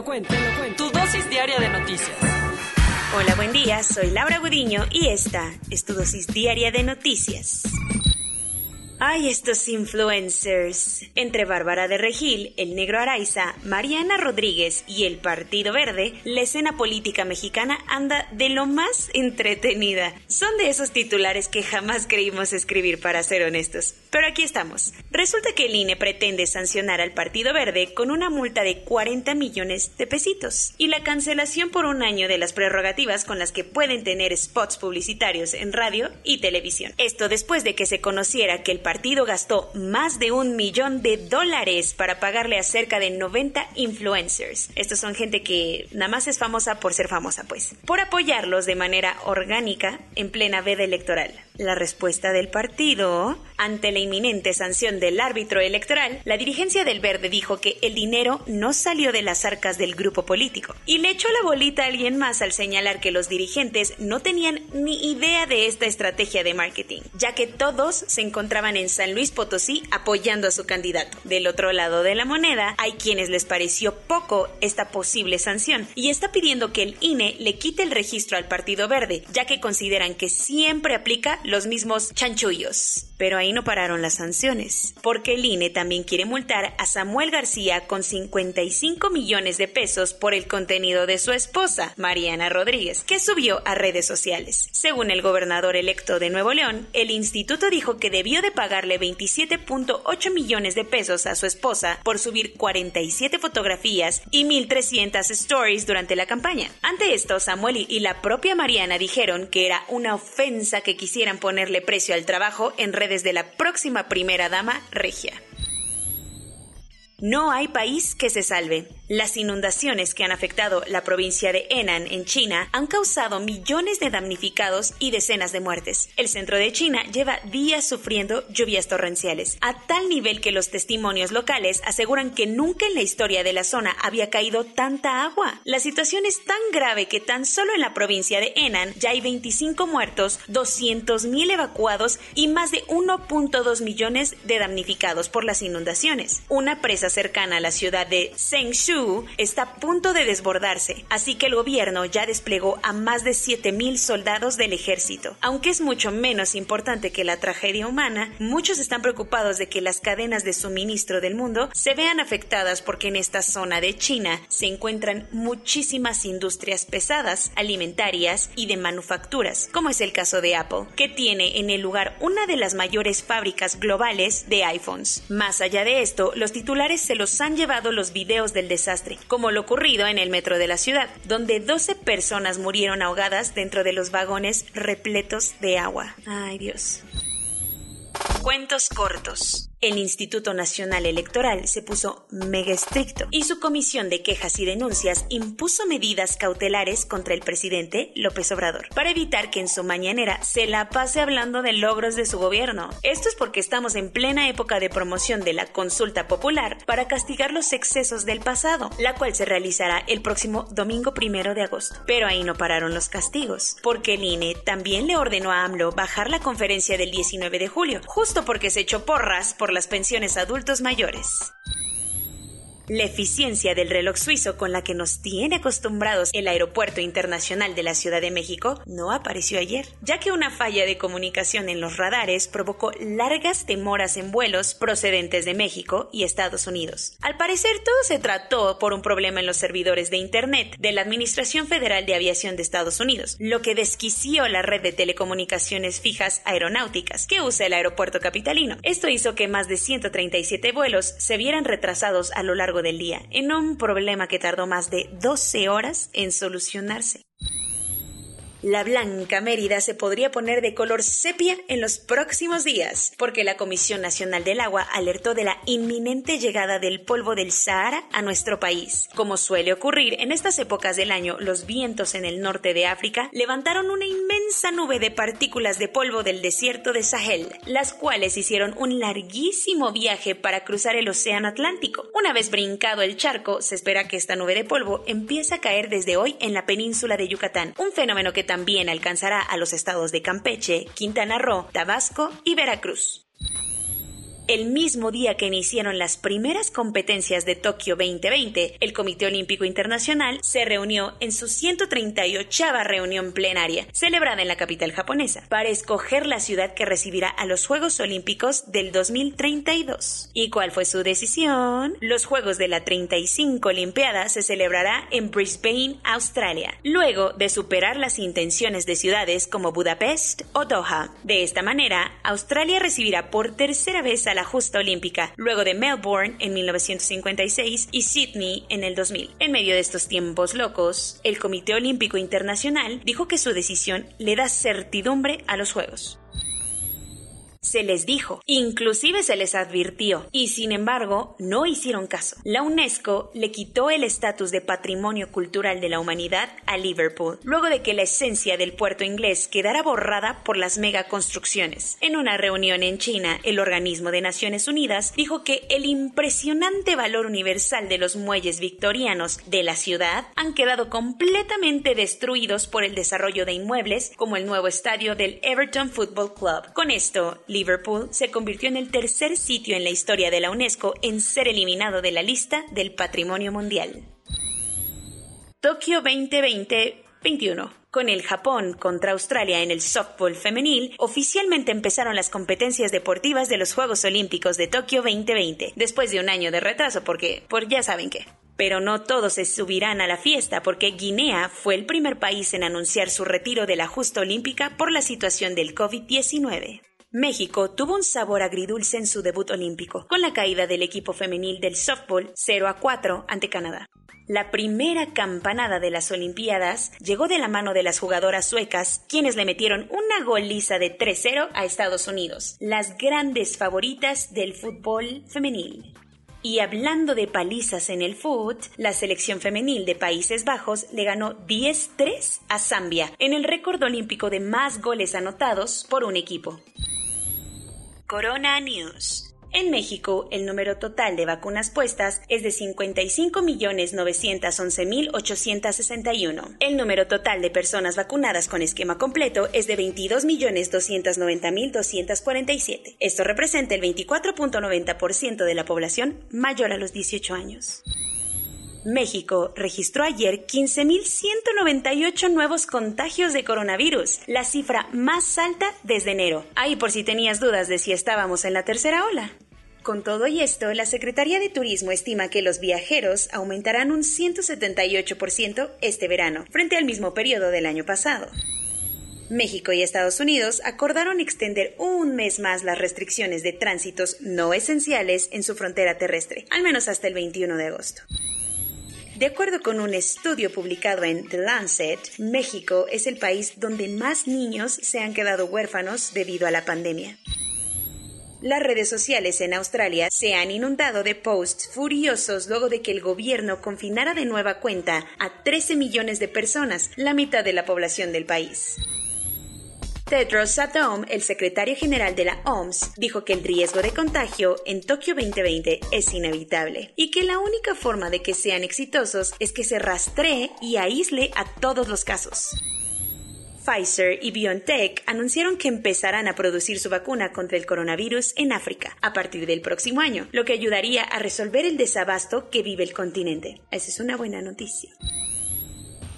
lo cuento, te lo cuento. Tu dosis diaria de noticias. Hola, buen día, soy Laura Gudiño y esta es tu dosis diaria de noticias. Ay, estos influencers. Entre Bárbara de Regil, el negro Araiza, Mariana Rodríguez y el Partido Verde, la escena política mexicana anda de lo más entretenida. Son de esos titulares que jamás creímos escribir, para ser honestos. Pero aquí estamos. Resulta que el INE pretende sancionar al Partido Verde con una multa de 40 millones de pesitos y la cancelación por un año de las prerrogativas con las que pueden tener spots publicitarios en radio y televisión. Esto después de que se conociera que el partido gastó más de un millón de dólares para pagarle a cerca de 90 influencers. Estos son gente que nada más es famosa por ser famosa, pues. Por apoyarlos de manera orgánica en plena veda electoral. La respuesta del partido ante la inminente sanción del árbitro electoral, la dirigencia del Verde dijo que el dinero no salió de las arcas del grupo político y le echó la bolita a alguien más al señalar que los dirigentes no tenían ni idea de esta estrategia de marketing, ya que todos se encontraban en San Luis Potosí apoyando a su candidato. Del otro lado de la moneda, hay quienes les pareció poco esta posible sanción y está pidiendo que el INE le quite el registro al Partido Verde, ya que consideran que siempre aplica los mismos chanchullos. Pero ahí no pararon las sanciones, porque el INE también quiere multar a Samuel García con 55 millones de pesos por el contenido de su esposa, Mariana Rodríguez, que subió a redes sociales. Según el gobernador electo de Nuevo León, el instituto dijo que debió de pagarle 27.8 millones de pesos a su esposa por subir 47 fotografías y 1.300 stories durante la campaña. Ante esto, Samuel y la propia Mariana dijeron que era una ofensa que quisieran ponerle precio al trabajo en redes de la próxima primera dama regia. No hay país que se salve. Las inundaciones que han afectado la provincia de Henan en China han causado millones de damnificados y decenas de muertes. El centro de China lleva días sufriendo lluvias torrenciales, a tal nivel que los testimonios locales aseguran que nunca en la historia de la zona había caído tanta agua. La situación es tan grave que tan solo en la provincia de Henan ya hay 25 muertos, 200.000 evacuados y más de 1.2 millones de damnificados por las inundaciones. Una presa cercana a la ciudad de Zhengshu está a punto de desbordarse, así que el gobierno ya desplegó a más de 7.000 soldados del ejército. Aunque es mucho menos importante que la tragedia humana, muchos están preocupados de que las cadenas de suministro del mundo se vean afectadas porque en esta zona de China se encuentran muchísimas industrias pesadas, alimentarias y de manufacturas, como es el caso de Apple, que tiene en el lugar una de las mayores fábricas globales de iPhones. Más allá de esto, los titulares se los han llevado los videos del desastre como lo ocurrido en el metro de la ciudad, donde 12 personas murieron ahogadas dentro de los vagones repletos de agua. Ay Dios. Cuentos cortos. El Instituto Nacional Electoral se puso mega estricto y su comisión de quejas y denuncias impuso medidas cautelares contra el presidente López Obrador para evitar que en su mañanera se la pase hablando de logros de su gobierno. Esto es porque estamos en plena época de promoción de la consulta popular para castigar los excesos del pasado, la cual se realizará el próximo domingo primero de agosto. Pero ahí no pararon los castigos, porque el INE también le ordenó a AMLO bajar la conferencia del 19 de julio, justo porque se echó porras por las pensiones adultos mayores. La eficiencia del reloj suizo con la que nos tiene acostumbrados el Aeropuerto Internacional de la Ciudad de México no apareció ayer, ya que una falla de comunicación en los radares provocó largas demoras en vuelos procedentes de México y Estados Unidos. Al parecer todo se trató por un problema en los servidores de Internet de la Administración Federal de Aviación de Estados Unidos, lo que desquició la red de telecomunicaciones fijas aeronáuticas que usa el aeropuerto capitalino. Esto hizo que más de 137 vuelos se vieran retrasados a lo largo del día, en un problema que tardó más de 12 horas en solucionarse. La blanca Mérida se podría poner de color sepia en los próximos días, porque la Comisión Nacional del Agua alertó de la inminente llegada del polvo del Sahara a nuestro país. Como suele ocurrir en estas épocas del año, los vientos en el norte de África levantaron una inmensa nube de partículas de polvo del desierto de Sahel, las cuales hicieron un larguísimo viaje para cruzar el Océano Atlántico. Una vez brincado el charco, se espera que esta nube de polvo empiece a caer desde hoy en la península de Yucatán, un fenómeno que también alcanzará a los estados de Campeche, Quintana Roo, Tabasco y Veracruz el mismo día que iniciaron las primeras competencias de Tokio 2020, el Comité Olímpico Internacional se reunió en su 138 reunión plenaria, celebrada en la capital japonesa, para escoger la ciudad que recibirá a los Juegos Olímpicos del 2032. ¿Y cuál fue su decisión? Los Juegos de la 35 Olimpiada se celebrará en Brisbane, Australia, luego de superar las intenciones de ciudades como Budapest o Doha. De esta manera, Australia recibirá por tercera vez a la justa olímpica, luego de Melbourne en 1956 y Sydney en el 2000. En medio de estos tiempos locos, el Comité Olímpico Internacional dijo que su decisión le da certidumbre a los Juegos. Se les dijo, inclusive se les advirtió, y sin embargo no hicieron caso. La UNESCO le quitó el estatus de patrimonio cultural de la humanidad a Liverpool, luego de que la esencia del puerto inglés quedara borrada por las megaconstrucciones. En una reunión en China, el organismo de Naciones Unidas dijo que el impresionante valor universal de los muelles victorianos de la ciudad han quedado completamente destruidos por el desarrollo de inmuebles como el nuevo estadio del Everton Football Club. Con esto, Liverpool se convirtió en el tercer sitio en la historia de la UNESCO en ser eliminado de la lista del Patrimonio Mundial. Tokio 2020-21 con el Japón contra Australia en el softball femenil, oficialmente empezaron las competencias deportivas de los Juegos Olímpicos de Tokio 2020, después de un año de retraso porque, por ya saben qué. Pero no todos se subirán a la fiesta porque Guinea fue el primer país en anunciar su retiro de la justa olímpica por la situación del COVID-19. México tuvo un sabor agridulce en su debut olímpico, con la caída del equipo femenil del softball 0 a 4 ante Canadá. La primera campanada de las Olimpiadas llegó de la mano de las jugadoras suecas, quienes le metieron una goliza de 3-0 a Estados Unidos, las grandes favoritas del fútbol femenil. Y hablando de palizas en el fútbol, la selección femenil de Países Bajos le ganó 10-3 a Zambia en el récord olímpico de más goles anotados por un equipo. Corona News. En México, el número total de vacunas puestas es de 55.911.861. El número total de personas vacunadas con esquema completo es de 22.290.247. Esto representa el 24.90% de la población mayor a los 18 años. México registró ayer 15.198 nuevos contagios de coronavirus, la cifra más alta desde enero. Ahí por si tenías dudas de si estábamos en la tercera ola. Con todo y esto, la Secretaría de Turismo estima que los viajeros aumentarán un 178% este verano, frente al mismo periodo del año pasado. México y Estados Unidos acordaron extender un mes más las restricciones de tránsitos no esenciales en su frontera terrestre, al menos hasta el 21 de agosto. De acuerdo con un estudio publicado en The Lancet, México es el país donde más niños se han quedado huérfanos debido a la pandemia. Las redes sociales en Australia se han inundado de posts furiosos luego de que el gobierno confinara de nueva cuenta a 13 millones de personas, la mitad de la población del país. Tedros Adhanom, el secretario general de la OMS, dijo que el riesgo de contagio en Tokio 2020 es inevitable y que la única forma de que sean exitosos es que se rastree y aísle a todos los casos. Pfizer y BioNTech anunciaron que empezarán a producir su vacuna contra el coronavirus en África a partir del próximo año, lo que ayudaría a resolver el desabasto que vive el continente. Esa es una buena noticia.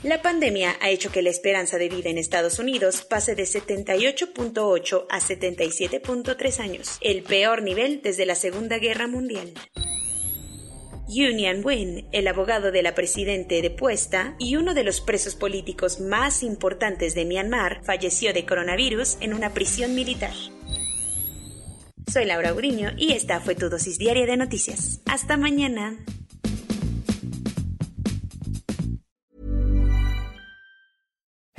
La pandemia ha hecho que la esperanza de vida en Estados Unidos pase de 78.8 a 77.3 años, el peor nivel desde la Segunda Guerra Mundial. Union Wynn, el abogado de la presidente depuesta y uno de los presos políticos más importantes de Myanmar, falleció de coronavirus en una prisión militar. Soy Laura Uriño y esta fue tu dosis diaria de noticias. Hasta mañana.